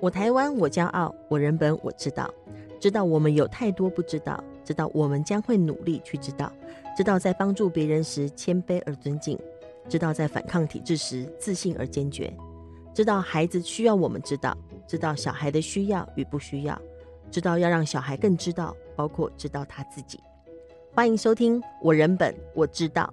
我台湾，我骄傲；我人本，我知道。知道我们有太多不知道，知道我们将会努力去知道。知道在帮助别人时谦卑而尊敬，知道在反抗体制时自信而坚决。知道孩子需要我们知道，知道小孩的需要与不需要，知道要让小孩更知道，包括知道他自己。欢迎收听《我人本我知道》。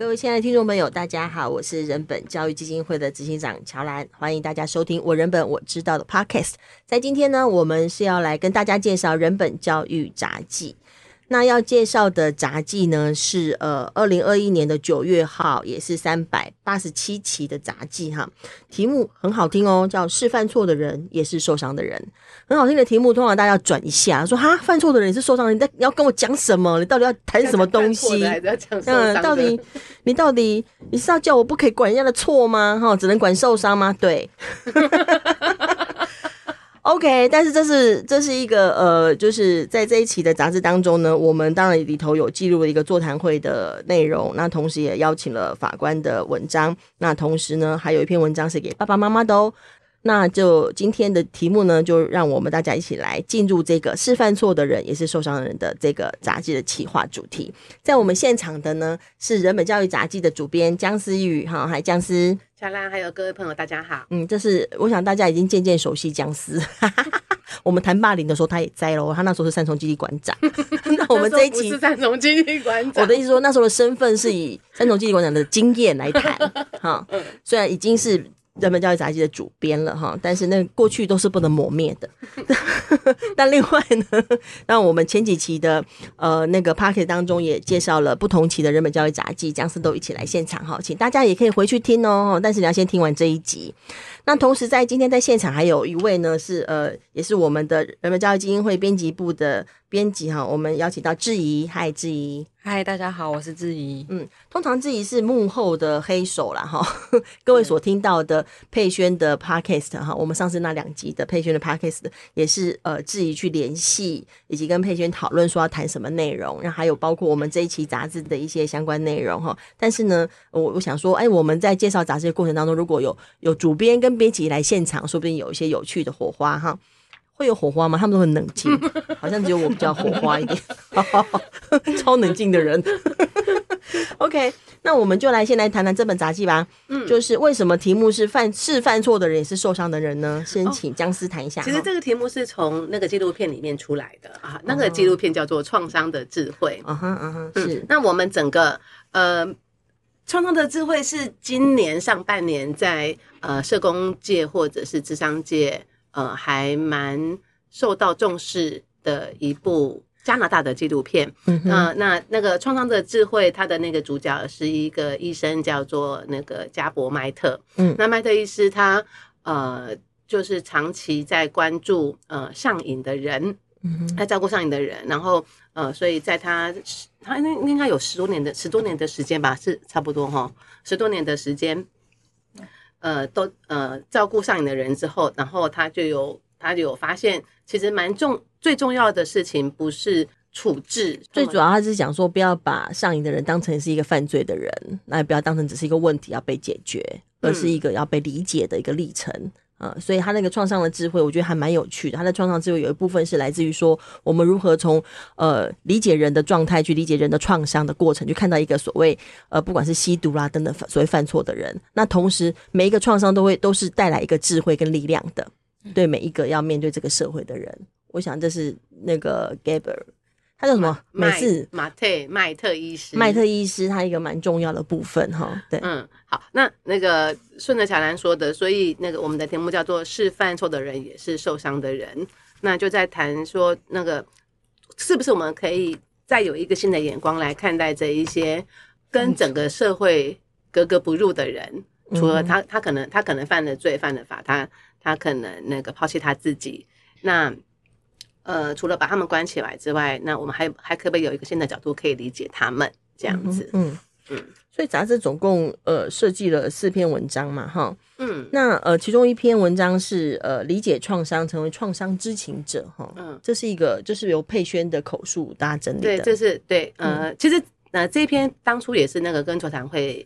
各位亲爱的听众朋友，大家好，我是人本教育基金会的执行长乔兰，欢迎大家收听我人本我知道的 Podcast。在今天呢，我们是要来跟大家介绍人本教育杂技。那要介绍的杂技呢，是呃二零二一年的九月号，也是三百八十七期的杂技哈。题目很好听哦，叫“是犯错的人也是受伤的人”。很好听的题目，通常大家要转一下，说哈，犯错的人也是受伤的人，你在你要跟我讲什么？你到底要谈什么东西？嗯，到底 你到底你是要叫我不可以管人家的错吗？哈，只能管受伤吗？对。OK，但是这是这是一个呃，就是在这一期的杂志当中呢，我们当然里头有记录了一个座谈会的内容，那同时也邀请了法官的文章，那同时呢，还有一篇文章是给爸爸妈妈的哦。那就今天的题目呢，就让我们大家一起来进入这个是犯错的人也是受伤的人的这个杂志的企划主题。在我们现场的呢，是人本教育杂志的主编姜思宇哈，还有姜思。小兰，还有各位朋友，大家好。嗯，这是我想大家已经渐渐熟悉姜思。我们谈霸凌的时候，他也在喽。他那时候是三重基地馆长。那我们这一集 是三重基地馆长。我的意思说，那时候的身份是以三重基地馆长的经验来谈哈。虽然已经是。人本教育杂记的主编了哈，但是那过去都是不能磨灭的。但另外呢，那我们前几期的呃那个 Podcast 当中也介绍了不同期的人本教育杂记，姜思都一起来现场哈，请大家也可以回去听哦。但是你要先听完这一集。那同时在今天在现场还有一位呢，是呃也是我们的人文教育基金会编辑部的编辑哈，我们邀请到志怡，嗨志怡。嗨，大家好，我是志怡。嗯，通常志怡是幕后的黑手啦哈。各位所听到的佩轩的 podcast 哈，我们上次那两集的佩轩的 podcast 也是呃智怡去联系，以及跟佩轩讨论说要谈什么内容，然后还有包括我们这一期杂志的一些相关内容哈。但是呢，我我想说，哎，我们在介绍杂志的过程当中，如果有有主编跟编辑来现场，说不定有一些有趣的火花哈。会有火花吗？他们都很冷静，好像只有我比较火花一点，超冷静的人。OK，那我们就来先来谈谈这本杂记吧。嗯，就是为什么题目是犯是犯错的人也是受伤的人呢？先请姜思谈一下。其实这个题目是从那个纪录片里面出来的啊，那个纪录片叫做《创伤的智慧》。嗯哼嗯哼，是。那我们整个呃，《创伤的智慧》是今年上半年在呃社工界或者是智商界。呃，还蛮受到重视的一部加拿大的纪录片。嗯，呃，那那个创伤的智慧，它的那个主角是一个医生，叫做那个加伯麦特。嗯，那麦特医师他呃，就是长期在关注呃上瘾的人，嗯，他照顾上瘾的人，然后呃，所以在他他应应该有十多年的十多年的时间吧，是差不多哈，十多年的时间。呃，都呃照顾上瘾的人之后，然后他就有他就有发现，其实蛮重最重要的事情不是处置，最主要他是讲说不要把上瘾的人当成是一个犯罪的人，那也不要当成只是一个问题要被解决，而是一个要被理解的一个历程。嗯啊、嗯，所以他那个创伤的智慧，我觉得还蛮有趣的。他的创伤智慧有一部分是来自于说，我们如何从呃理解人的状态去理解人的创伤的过程，去看到一个所谓呃不管是吸毒啦等等所谓犯错的人。那同时每一个创伤都会都是带来一个智慧跟力量的，对每一个要面对这个社会的人。我想这是那个 Gaber。他叫什么？美式马特麦特医师，麦特医师，他一个蛮重要的部分哈。对，嗯，好，那那个顺着乔兰说的，所以那个我们的题目叫做“是犯错的人也是受伤的人”，那就在谈说那个是不是我们可以再有一个新的眼光来看待这一些跟整个社会格格不入的人，除了他，他可能他可能犯了罪，犯了法，他他可能那个抛弃他自己，那。呃，除了把他们关起来之外，那我们还还可不可以有一个新的角度可以理解他们这样子？嗯。嗯，嗯，所以杂志总共呃设计了四篇文章嘛，哈，嗯，那呃其中一篇文章是呃理解创伤，成为创伤知情者，哈，嗯，这是一个就是由佩轩的口述大家整理的，对，这是对，呃，嗯、其实呃这一篇当初也是那个跟座谈会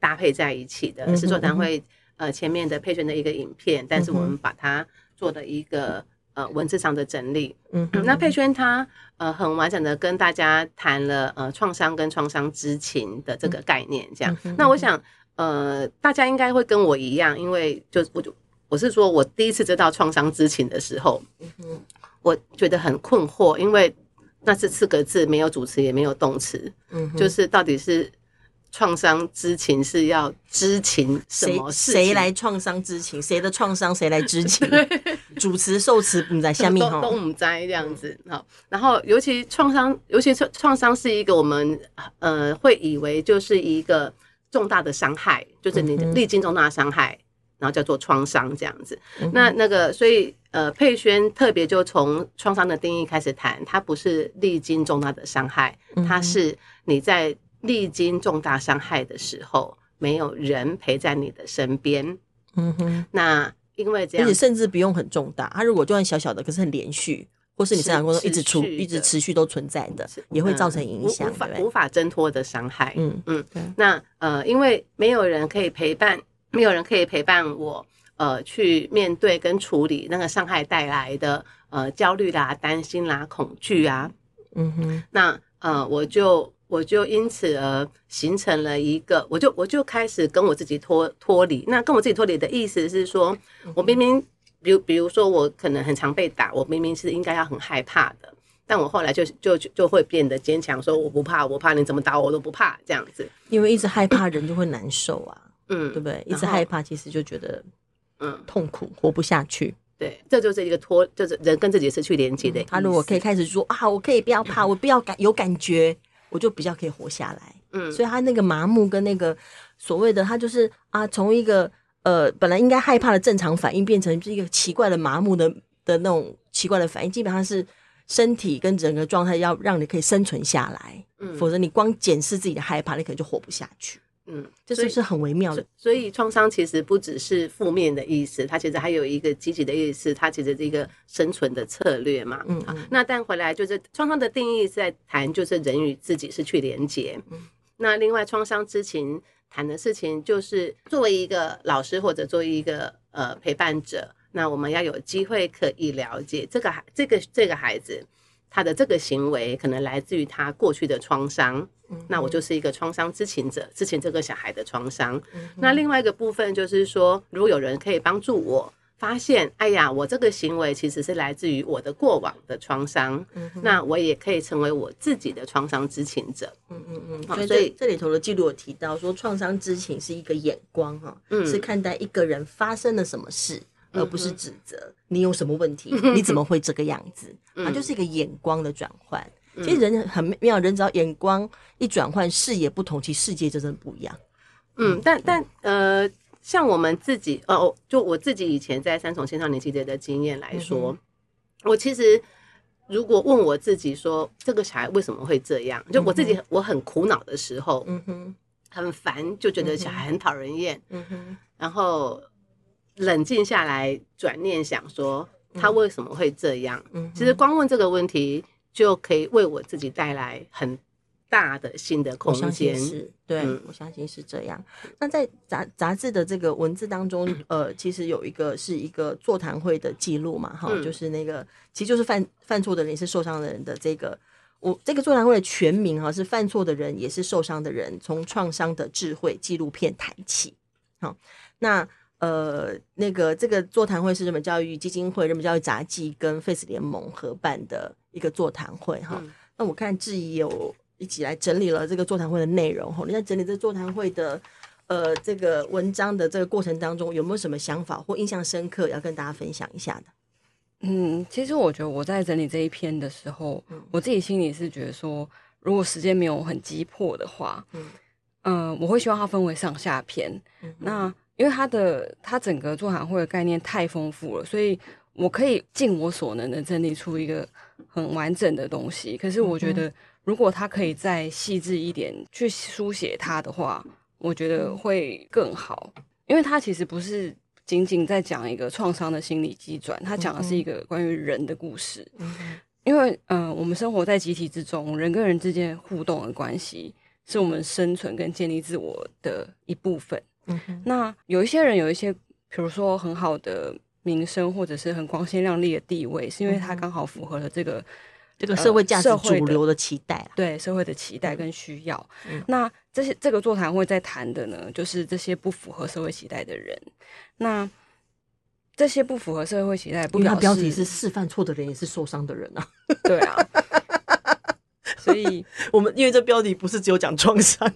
搭配在一起的，嗯、是座谈会呃前面的佩轩的一个影片，但是我们把它做的一个呃文字上的整理。嗯，那佩瑄她呃很完整的跟大家谈了呃创伤跟创伤知情的这个概念，这样。那我想呃大家应该会跟我一样，因为就我就我是说我第一次知道创伤知情的时候，我觉得很困惑，因为那是四个字，没有主词也没有动词，嗯，就是到底是。创伤知情是要知情什么事？谁来创伤知情？谁的创伤谁来知情？主持受词不在下面哈，都不在这样子好。然后尤其创伤，尤其创创伤是一个我们呃会以为就是一个重大的伤害，就是你历经重大伤害，然后叫做创伤这样子。那那个所以呃佩轩特别就从创伤的定义开始谈，它不是历经重大的伤害，它是你在。历经重大伤害的时候，没有人陪在你的身边。嗯哼，那因为这样，而且甚至不用很重大，它如果就算小小的，可是很连续，或是你生活中一直出、一直持续都存在的，也会造成影响，无法无法挣脱的伤害。嗯嗯，那呃，因为没有人可以陪伴，没有人可以陪伴我，呃，去面对跟处理那个伤害带来的呃焦虑啦、担心啦、恐惧啊。嗯哼，那呃，我就。我就因此而形成了一个，我就我就开始跟我自己脱脱离。那跟我自己脱离的意思是说，我明明，比如比如说我可能很常被打，我明明是应该要很害怕的，但我后来就就就会变得坚强，说我不怕，我怕你怎么打我，我都不怕这样子。因为一直害怕人就会难受啊，嗯，对不对？一直害怕其实就觉得嗯痛苦，活不下去。对，这就是一个脱，就是人跟自己失去连接的。他如果可以开始说啊，我可以不要怕，我不要感有感觉。我就比较可以活下来，嗯，所以他那个麻木跟那个所谓的他就是啊，从一个呃本来应该害怕的正常反应，变成一个奇怪的麻木的的那种奇怪的反应，基本上是身体跟整个状态要让你可以生存下来，嗯，否则你光检视自己的害怕，你可能就活不下去。嗯，这是不是很微妙的？所以创伤其实不只是负面的意思，它其实还有一个积极的意思，它其实是一个生存的策略嘛。嗯，啊，那但回来就是创伤的定义是在谈，就是人与自己失去连接。嗯，那另外创伤之情谈的事情，就是作为一个老师或者作为一个呃陪伴者，那我们要有机会可以了解这个孩这个这个孩子。他的这个行为可能来自于他过去的创伤，那我就是一个创伤知情者，知情这个小孩的创伤。那另外一个部分就是说，如果有人可以帮助我发现，哎呀，我这个行为其实是来自于我的过往的创伤，那我也可以成为我自己的创伤知情者。嗯嗯嗯。所以这里头的记录有提到说，创伤知情是一个眼光哈，是看待一个人发生了什么事。而不是指责你有什么问题，你怎么会这个样子？它就是一个眼光的转换。其实人很妙，人只要眼光一转换，视野不同，其实世界就真的不一样。嗯，但但呃，像我们自己哦，就我自己以前在三重青少年期间的经验来说，我其实如果问我自己说，这个小孩为什么会这样？就我自己我很苦恼的时候，嗯哼，很烦，就觉得小孩很讨人厌，嗯哼，然后。冷静下来，转念想说他为什么会这样？嗯，其实光问这个问题就可以为我自己带来很大的新的空间。是，对，嗯，我相信是这样。那在杂杂志的这个文字当中，呃，其实有一个是一个座谈会的记录嘛，哈，就是那个其实就是犯犯错的人也是受伤的人的这个，我这个座谈会的全名哈是犯错的人也是受伤的人，从创伤的智慧纪录片谈起。好，那。呃，那个这个座谈会是人本教育基金会、人本教育杂记跟 Face 联盟合办的一个座谈会哈。嗯、那我看志怡有一起来整理了这个座谈会的内容哈。你在整理这座谈会的呃这个文章的这个过程当中，有没有什么想法或印象深刻要跟大家分享一下的？嗯，其实我觉得我在整理这一篇的时候，嗯、我自己心里是觉得说，如果时间没有很急迫的话，嗯、呃，我会希望它分为上下篇。嗯、那因为他的他整个座谈会的概念太丰富了，所以我可以尽我所能的整理出一个很完整的东西。可是我觉得，如果他可以再细致一点去书写它的话，我觉得会更好。因为他其实不是仅仅在讲一个创伤的心理机转，他讲的是一个关于人的故事。因为嗯、呃，我们生活在集体之中，人跟人之间互动的关系是我们生存跟建立自我的一部分。那有一些人有一些，比如说很好的名声或者是很光鲜亮丽的地位，是因为他刚好符合了这个。这个社会价值主流的期待，啊呃，对社会的期待跟需要。嗯、那这些这个座谈会在谈的呢，就是这些不符合社会期待的人。那这些不符合社会期待，不表示标题是示范错的人也是受伤的人啊。对啊。所以我们因为这标题不是只有讲创伤，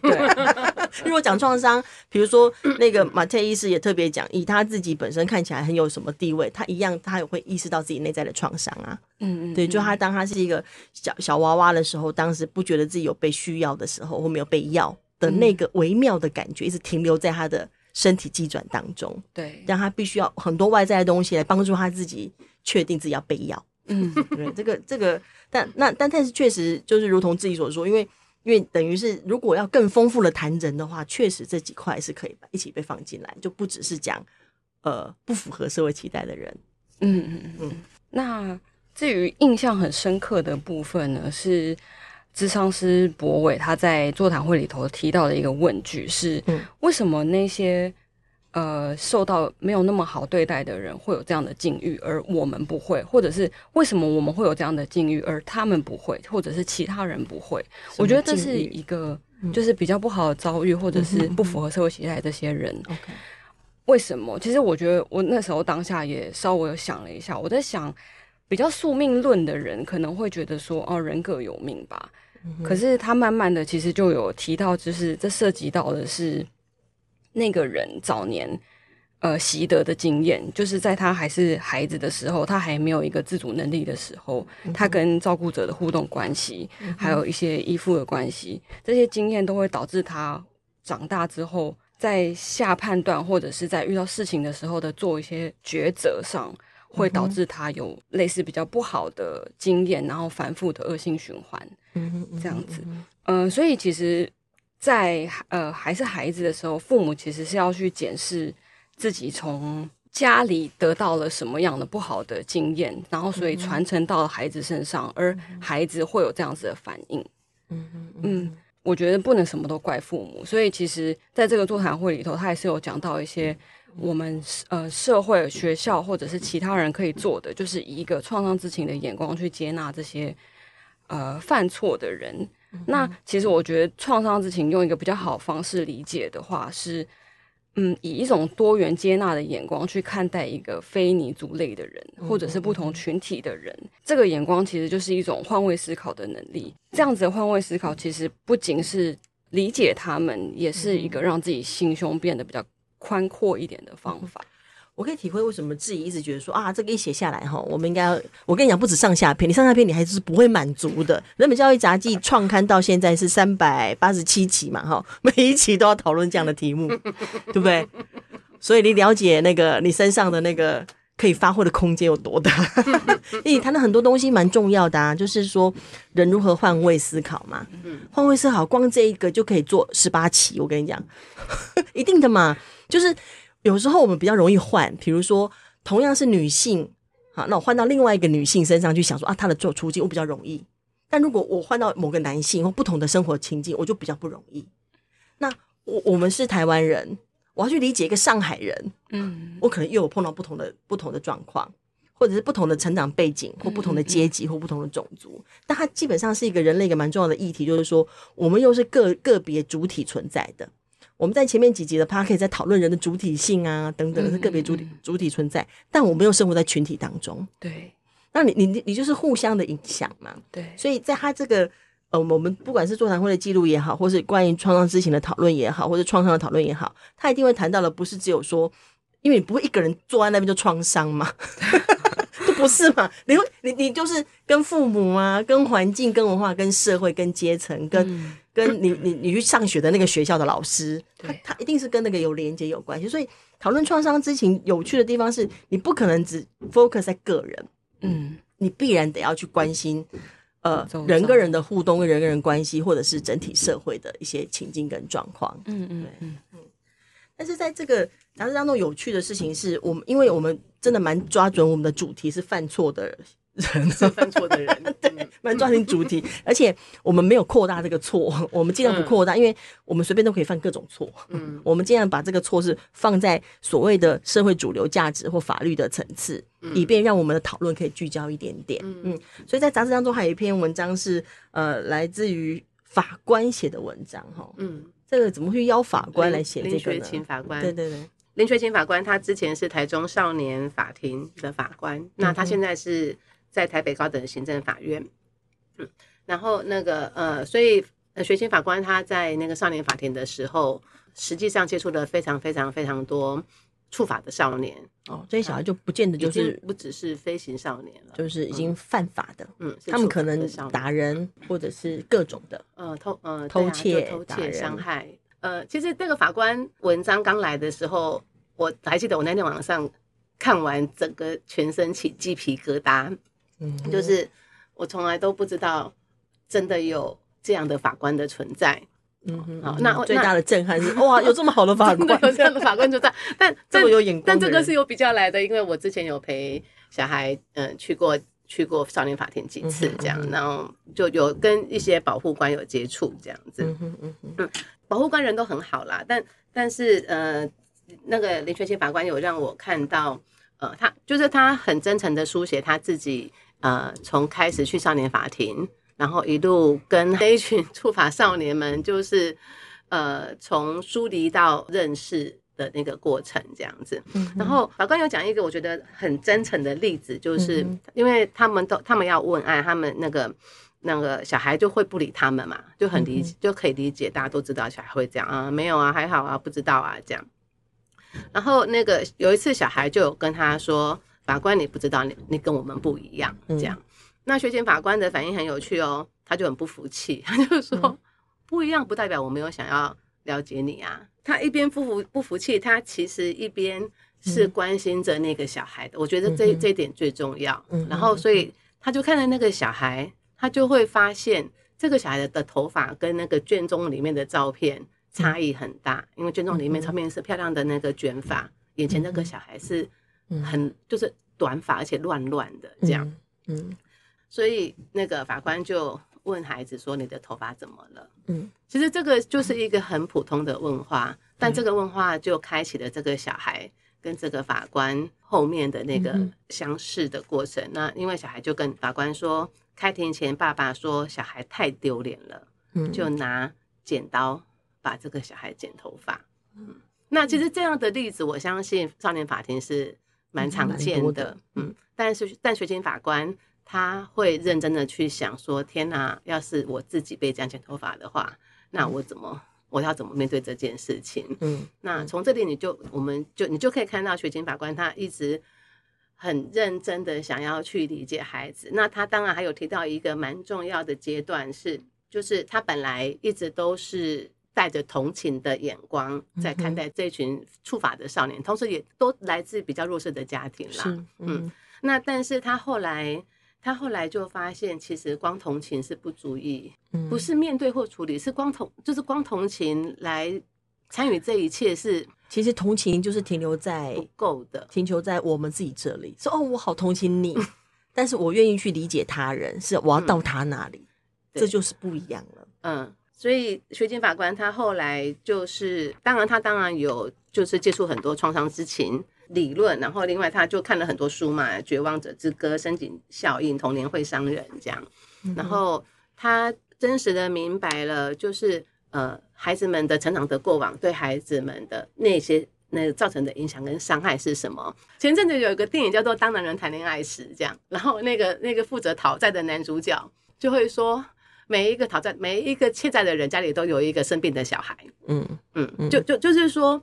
对，如果讲创伤，比如说那个马特医师也特别讲，以他自己本身看起来很有什么地位，他一样他也会意识到自己内在的创伤啊，嗯嗯，对，就他当他是一个小小娃娃的时候，当时不觉得自己有被需要的时候，或没有被要的那个微妙的感觉，一直停留在他的身体机转当中，对，让他必须要很多外在的东西来帮助他自己确定自己要被要。嗯，对，这个这个，但那但但是确实就是如同自己所说，因为因为等于是如果要更丰富的谈人的话，确实这几块是可以一起被放进来，就不只是讲呃不符合社会期待的人。嗯嗯嗯嗯。那至于印象很深刻的部分呢，是智商师博伟他在座谈会里头提到的一个问句是：为什么那些呃，受到没有那么好对待的人会有这样的境遇，而我们不会，或者是为什么我们会有这样的境遇，而他们不会，或者是其他人不会？我觉得这是一个就是比较不好的遭遇，或者是不符合社会期待这些人。OK，为什么？其实我觉得我那时候当下也稍微有想了一下，我在想，比较宿命论的人可能会觉得说，哦，人各有命吧。可是他慢慢的其实就有提到，就是这涉及到的是。那个人早年，呃，习得的经验，就是在他还是孩子的时候，他还没有一个自主能力的时候，他跟照顾者的互动关系，还有一些依附的关系，这些经验都会导致他长大之后，在下判断或者是在遇到事情的时候的做一些抉择上，会导致他有类似比较不好的经验，然后反复的恶性循环，这样子，嗯、呃，所以其实。在呃还是孩子的时候，父母其实是要去检视自己从家里得到了什么样的不好的经验，然后所以传承到了孩子身上，而孩子会有这样子的反应。嗯嗯嗯，我觉得不能什么都怪父母，所以其实在这个座谈会里头，他也是有讲到一些我们呃社会、学校或者是其他人可以做的，就是以一个创伤知情的眼光去接纳这些呃犯错的人。那其实我觉得创伤之情用一个比较好方式理解的话是，嗯，以一种多元接纳的眼光去看待一个非你族类的人，或者是不同群体的人，这个眼光其实就是一种换位思考的能力。这样子的换位思考其实不仅是理解他们，也是一个让自己心胸变得比较宽阔一点的方法。我可以体会为什么自己一直觉得说啊，这个一写下来哈，我们应该要，我跟你讲，不止上下篇，你上下篇你还是不会满足的。人本教育杂技创刊到现在是三百八十七期嘛，哈，每一期都要讨论这样的题目，对不对？所以你了解那个你身上的那个可以发挥的空间有多大？你谈的很多东西蛮重要的啊，就是说人如何换位思考嘛，换位思考光这一个就可以做十八期，我跟你讲，一定的嘛，就是。有时候我们比较容易换，比如说同样是女性，好，那我换到另外一个女性身上去想说啊，她的做处境我比较容易。但如果我换到某个男性或不同的生活情境，我就比较不容易。那我我们是台湾人，我要去理解一个上海人，嗯，我可能又有碰到不同的不同的状况，或者是不同的成长背景，或不同的阶级，或不同的种族。但它基本上是一个人类一个蛮重要的议题，就是说我们又是个个别主体存在的。我们在前面几集的 Podcast 在讨论人的主体性啊等等，是个别主体主体存在，但我没有生活在群体当中。对，那你你你就是互相的影响嘛。对，所以在他这个呃，我们不管是座谈会的记录也好，或是关于创伤知情的讨论也好，或者创伤的讨论也好，他一定会谈到的不是只有说，因为你不会一个人坐在那边就创伤嘛，就不是嘛？你会你你就是跟父母啊，跟环境、跟文化、跟社会、跟阶层、跟。嗯跟你 你你去上学的那个学校的老师，他他一定是跟那个有连接有关系，所以讨论创伤之情有趣的地方是你不可能只 focus 在个人，嗯，你必然得要去关心呃人跟人的互动跟人跟人关系，或者是整体社会的一些情境跟状况，嗯嗯嗯。嗯。但是在这个杂志当中有趣的事情是我们，因为我们真的蛮抓准我们的主题是犯错的人。犯错的人，对，蛮抓紧主题，而且我们没有扩大这个错，我们尽量不扩大，嗯、因为我们随便都可以犯各种错。嗯，我们尽量把这个错是放在所谓的社会主流价值或法律的层次，嗯、以便让我们的讨论可以聚焦一点点。嗯，嗯，所以在杂志当中还有一篇文章是呃来自于法官写的文章哈。嗯，这个怎么会邀法官来写这个呢？林法官，对对对。林学勤法官，他之前是台中少年法庭的法官，嗯、那他现在是在台北高等行政法院。嗯，然后那个呃，所以呃，学勤法官他在那个少年法庭的时候，实际上接触了非常非常非常多触法的少年。哦，这些小孩就不见得就是不只是飞行少年了，就是已经犯法的。嗯，他们可能打人或者是各种的，呃，偷呃偷窃、偷窃、伤害。呃，其实那个法官文章刚来的时候，我还记得我那天晚上看完，整个全身起鸡皮疙瘩。嗯，就是我从来都不知道，真的有这样的法官的存在。嗯哼，好，那最大的震撼是 哇，有这么好的法官，有这样的法官就在。但这么有眼光，但这个是有比较来的，因为我之前有陪小孩，嗯、呃，去过去过少年法庭几次，这样，嗯、哼然后就有跟一些保护官有接触，这样子。嗯哼嗯哼嗯。保护官人都很好啦，但但是呃，那个林学勤法官有让我看到，呃，他就是他很真诚的书写他自己，呃，从开始去少年法庭，然后一路跟那一群触法少年们，就是呃，从疏离到认识的那个过程这样子。嗯、然后法官有讲一个我觉得很真诚的例子，就是因为他们都他们要问案，他们那个。那个小孩就会不理他们嘛，就很理解，就可以理解，大家都知道小孩会这样啊，没有啊，还好啊，不知道啊，这样。然后那个有一次小孩就有跟他说：“法官，你不知道，你你跟我们不一样。”这样。那学前法官的反应很有趣哦，他就很不服气，他就说：“不一样不代表我没有想要了解你啊。”他一边不服不服气，他其实一边是关心着那个小孩的。我觉得这这一点最重要。然后所以他就看着那个小孩。他就会发现这个小孩的头发跟那个卷宗里面的照片差异很大，因为卷宗里面照片是漂亮的那个卷发，眼前那个小孩是很就是短发而且乱乱的这样，嗯，所以那个法官就问孩子说：“你的头发怎么了？”嗯，其实这个就是一个很普通的问话，但这个问话就开启了这个小孩跟这个法官后面的那个相识的过程。那因为小孩就跟法官说。开庭前，爸爸说小孩太丢脸了，嗯，就拿剪刀把这个小孩剪头发。嗯，那其实这样的例子，我相信少年法庭是蛮常见的，的嗯。但是，但学警法官他会认真的去想说：天哪，要是我自己被这样剪头发的话，那我怎么，我要怎么面对这件事情？嗯，那从这里你就，我们就你就可以看到学警法官他一直。很认真的想要去理解孩子，那他当然还有提到一个蛮重要的阶段是，就是他本来一直都是带着同情的眼光在看待这群触法的少年，嗯、同时也都来自比较弱势的家庭啦。嗯，嗯，那但是他后来，他后来就发现，其实光同情是不足以，嗯、不是面对或处理，是光同就是光同情来参与这一切是。其实同情就是停留在不够的，停留在我们自己这里。说哦，我好同情你，但是我愿意去理解他人，是我要到他那里，嗯、这就是不一样了。嗯，所以学警法官他后来就是，当然他当然有就是接触很多创伤知情理论，然后另外他就看了很多书嘛，《绝望者之歌》、《深井效应》、《童年会伤人》这样，然后他真实的明白了，就是。呃，孩子们的成长的过往对孩子们的那些那个造成的影响跟伤害是什么？前阵子有一个电影叫做《当男人谈恋爱时》，这样，然后那个那个负责讨债的男主角就会说，每一个讨债每一个欠债的人家里都有一个生病的小孩，嗯嗯，就就就是说，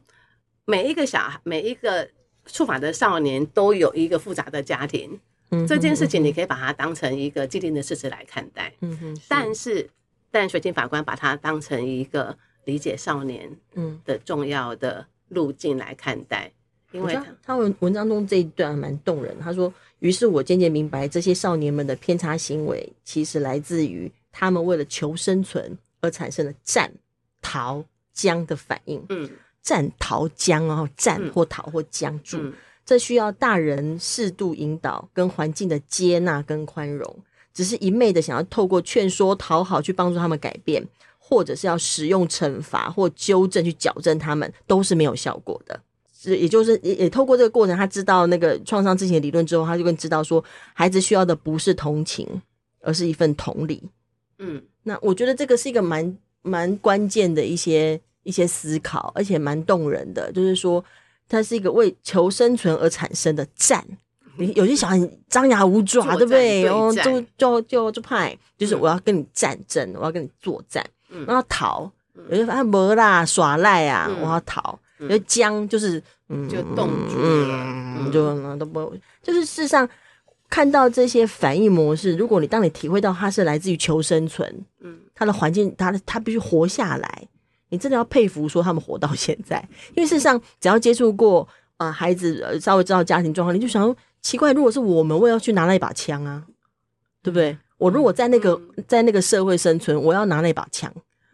每一个小孩每一个触法的少年都有一个复杂的家庭，嗯，这件事情你可以把它当成一个既定的事实来看待，嗯哼，但是。但学勤法官把它当成一个理解少年嗯。的重要的路径来看待，嗯、因为他他文文章中这一段蛮动人。他说：“于是我渐渐明白，这些少年们的偏差行为，其实来自于他们为了求生存而产生的战、逃、僵的反应。嗯，战、逃、僵哦，战或逃或僵住，嗯、这需要大人适度引导，跟环境的接纳跟宽容。”只是一昧的想要透过劝说、讨好去帮助他们改变，或者是要使用惩罚或纠正去矫正他们，都是没有效果的。是，也就是也也透过这个过程，他知道那个创伤之前的理论之后，他就更知道说，孩子需要的不是同情，而是一份同理。嗯，那我觉得这个是一个蛮蛮关键的一些一些思考，而且蛮动人的，就是说，它是一个为求生存而产生的战。有些小孩张牙舞爪，对不对？然后就就就就派，就是我要跟你战争，我要跟你作战，然后逃。有些啊没啦，耍赖啊，我要逃。有些僵，就是嗯，就冻住了，就都不，就是事实上看到这些反应模式，如果你当你体会到它是来自于求生存，嗯，它的环境，它的它必须活下来，你真的要佩服说他们活到现在，因为事实上只要接触过啊孩子，稍微知道家庭状况，你就想。奇怪，如果是我们，我要去拿那一把枪啊，对不对？我如果在那个在那个社会生存，我要拿那把枪，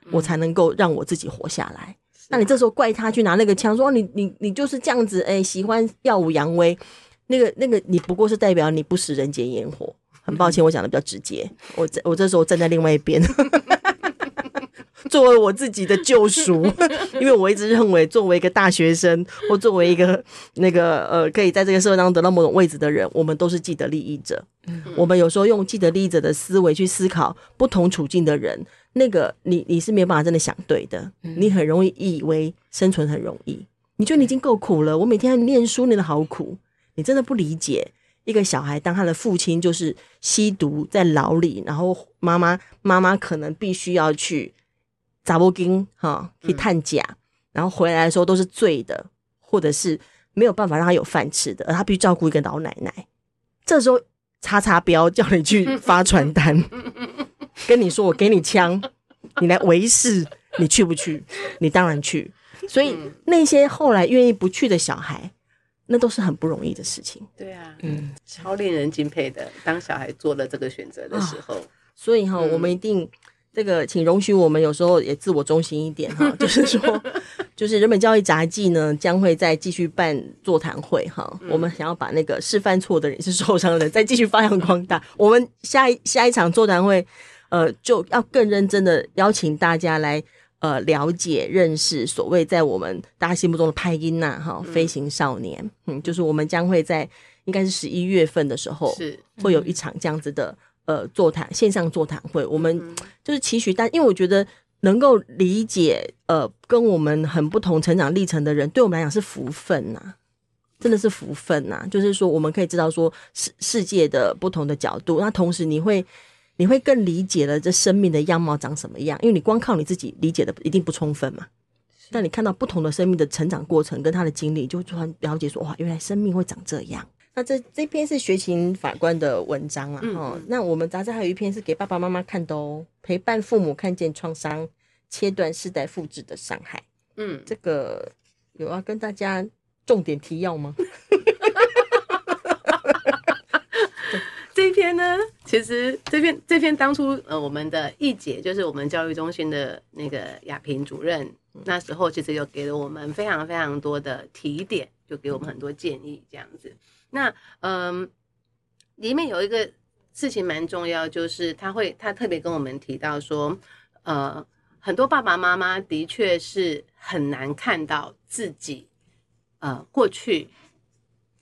我才能够让我自己活下来。那你这时候怪他去拿那个枪，说你你你就是这样子，哎，喜欢耀武扬威，那个那个，你不过是代表你不食人间烟火。很抱歉，我讲的比较直接，我我这时候站在另外一边。作为我自己的救赎，因为我一直认为，作为一个大学生或作为一个那个呃，可以在这个社会当中得到某种位置的人，我们都是既得利益者。我们有时候用既得利益者的思维去思考不同处境的人，那个你你是没有办法真的想对的。你很容易以为生存很容易，你觉得你已经够苦了，我每天要念书念得好苦，你真的不理解一个小孩，当他的父亲就是吸毒在牢里，然后妈妈妈妈可能必须要去。砸波金哈去探假，嗯、然后回来的时候都是醉的，或者是没有办法让他有饭吃的，而他必须照顾一个老奶奶。这时候叉叉标叫你去发传单，跟你说我给你枪，你来维世，你去不去？你当然去。所以那些后来愿意不去的小孩，那都是很不容易的事情。对啊，嗯，超令人敬佩的。当小孩做了这个选择的时候，哦、所以哈，嗯、我们一定。这个，请容许我们有时候也自我中心一点哈，就是说，就是人本教育杂技呢将会再继续办座谈会哈，我们想要把那个是犯错的人是受伤的人再继续发扬光大。我们下一下一场座谈会，呃，就要更认真的邀请大家来呃了解认识所谓在我们大家心目中的派音呐哈飞行少年，嗯，就是我们将会在应该是十一月份的时候是。会有一场这样子的。呃，座谈线上座谈会，我们就是期许，但因为我觉得能够理解呃跟我们很不同成长历程的人，对我们来讲是福分呐，真的是福分呐。就是说，我们可以知道说世世界的不同的角度，那同时你会你会更理解了这生命的样貌长什么样，因为你光靠你自己理解的一定不充分嘛。但你看到不同的生命的成长过程跟他的经历，就突然了解说哇，原来生命会长这样。那这这篇是学勤法官的文章啊，哈、嗯。那我们杂志还有一篇是给爸爸妈妈看的哦，陪伴父母看见创伤，切断世代复制的伤害。嗯，这个有要跟大家重点提要吗？这一篇呢，其实这篇这篇当初呃，我们的易姐就是我们教育中心的那个亚萍主任，那时候其实有给了我们非常非常多的提点，就给我们很多建议这样子。那嗯，里面有一个事情蛮重要，就是他会他特别跟我们提到说，呃，很多爸爸妈妈的确是很难看到自己呃过去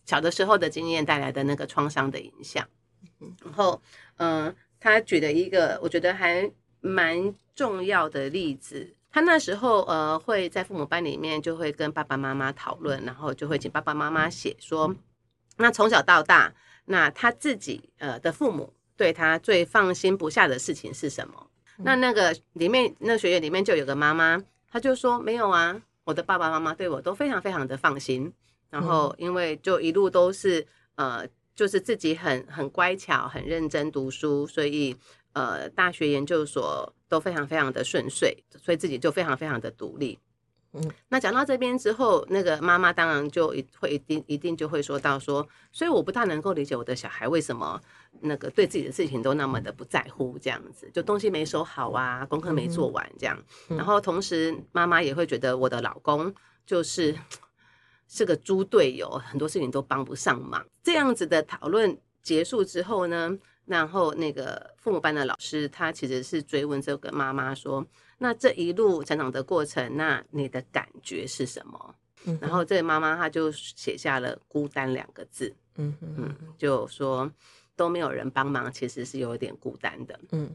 小的时候的经验带来的那个创伤的影响。然后嗯，他举了一个我觉得还蛮重要的例子，他那时候呃会在父母班里面就会跟爸爸妈妈讨论，然后就会请爸爸妈妈写说。那从小到大，那他自己呃的父母对他最放心不下的事情是什么？嗯、那那个里面那个学员里面就有个妈妈，她就说没有啊，我的爸爸妈妈对我都非常非常的放心。然后因为就一路都是呃，就是自己很很乖巧，很认真读书，所以呃大学研究所都非常非常的顺遂，所以自己就非常非常的独立。嗯，那讲到这边之后，那个妈妈当然就一会一定一定就会说到说，所以我不大能够理解我的小孩为什么那个对自己的事情都那么的不在乎，这样子，就东西没收好啊，功课没做完这样。然后同时妈妈也会觉得我的老公就是是个猪队友，很多事情都帮不上忙。这样子的讨论结束之后呢，然后那个父母班的老师，他其实是追问这个妈妈说：“那这一路成长的过程，那你的感觉是什么？”嗯、然后这个妈妈她就写下了“孤单”两个字。嗯嗯，就说都没有人帮忙，其实是有点孤单的。嗯。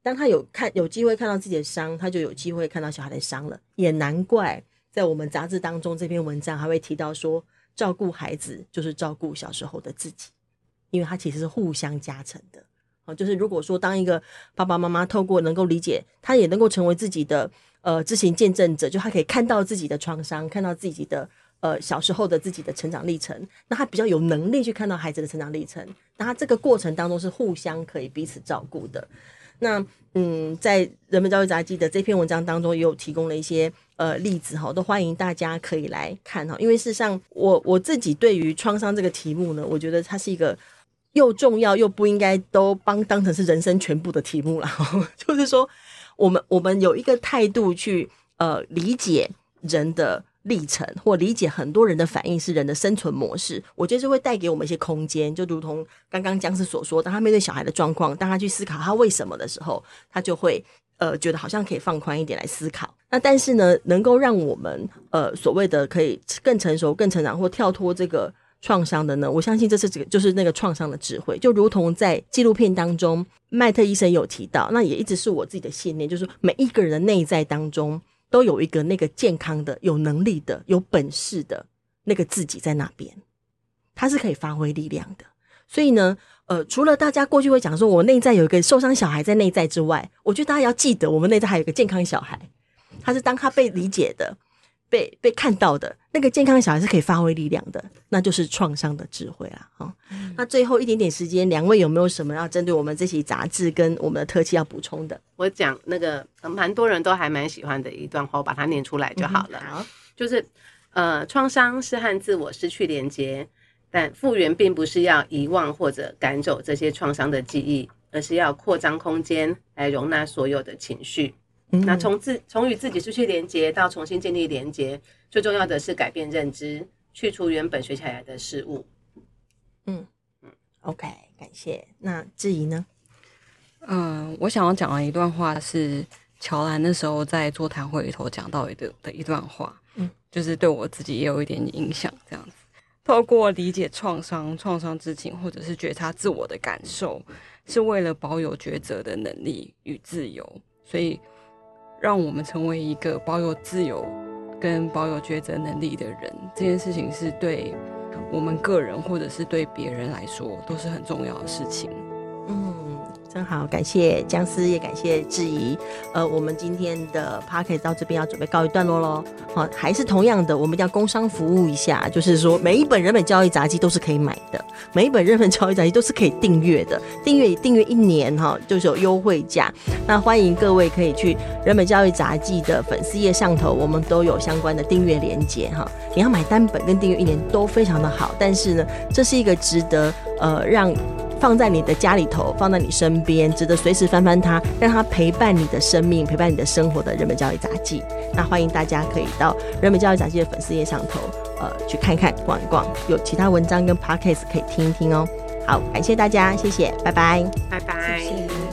当他有看有机会看到自己的伤，他就有机会看到小孩的伤了。也难怪在我们杂志当中这篇文章还会提到说，照顾孩子就是照顾小时候的自己，因为他其实是互相加成的。哦，就是如果说当一个爸爸妈妈透过能够理解，他也能够成为自己的呃知行见证者，就他可以看到自己的创伤，看到自己的呃小时候的自己的成长历程，那他比较有能力去看到孩子的成长历程。那他这个过程当中是互相可以彼此照顾的。那嗯，在人本教育杂记的这篇文章当中，也有提供了一些呃例子哈，都欢迎大家可以来看哈。因为事实上，我我自己对于创伤这个题目呢，我觉得它是一个又重要又不应该都帮当成是人生全部的题目了。就是说，我们我们有一个态度去呃理解人的。历程或理解很多人的反应是人的生存模式，我觉得是会带给我们一些空间，就如同刚刚僵尸所说，当他面对小孩的状况，当他去思考他为什么的时候，他就会呃觉得好像可以放宽一点来思考。那但是呢，能够让我们呃所谓的可以更成熟、更成长或跳脱这个创伤的呢，我相信这是这个就是那个创伤的智慧，就如同在纪录片当中，麦特医生有提到，那也一直是我自己的信念，就是每一个人的内在当中。都有一个那个健康的、有能力的、有本事的那个自己在那边，他是可以发挥力量的。所以呢，呃，除了大家过去会讲说我内在有一个受伤小孩在内在之外，我觉得大家要记得，我们内在还有一个健康小孩，他是当他被理解的。被被看到的那个健康的小孩是可以发挥力量的，那就是创伤的智慧啦。哈、嗯，那最后一点点时间，两位有没有什么要针对我们这期杂志跟我们的特辑要补充的？我讲那个蛮多人都还蛮喜欢的一段话，我把它念出来就好了。好、嗯，就是呃，创伤是和自我失去连接，但复原并不是要遗忘或者赶走这些创伤的记忆，而是要扩张空间来容纳所有的情绪。嗯、那从自从与自己失去连接到重新建立连接，最重要的是改变认知，去除原本学起来的事物。嗯嗯，OK，感谢。那质疑呢？嗯，我想要讲的一段话是乔兰那时候在座谈会里头讲到的的一段话，嗯，就是对我自己也有一点影响。这样子，透过理解创伤、创伤知情，或者是觉察自我的感受，是为了保有抉择的能力与自由，所以。让我们成为一个保有自由跟保有抉择能力的人，这件事情是对我们个人或者是对别人来说都是很重要的事情。嗯。真好，感谢僵尸，也感谢质疑。呃，我们今天的 podcast 到这边要准备告一段落喽。好，还是同样的，我们要工商服务一下，就是说每一本人本教育杂记都是可以买的，每一本人本教育杂记都是可以订阅的，订阅订阅一年哈，就是有优惠价。那欢迎各位可以去人本教育杂记的粉丝页上头，我们都有相关的订阅连接哈。你要买单本跟订阅一年都非常的好，但是呢，这是一个值得呃让。放在你的家里头，放在你身边，值得随时翻翻它，让它陪伴你的生命，陪伴你的生活的人本教育杂记。那欢迎大家可以到人本教育杂记的粉丝页上头，呃，去看看、逛一逛，有其他文章跟 podcast 可以听一听哦。好，感谢大家，谢谢，拜拜，拜拜。谢谢。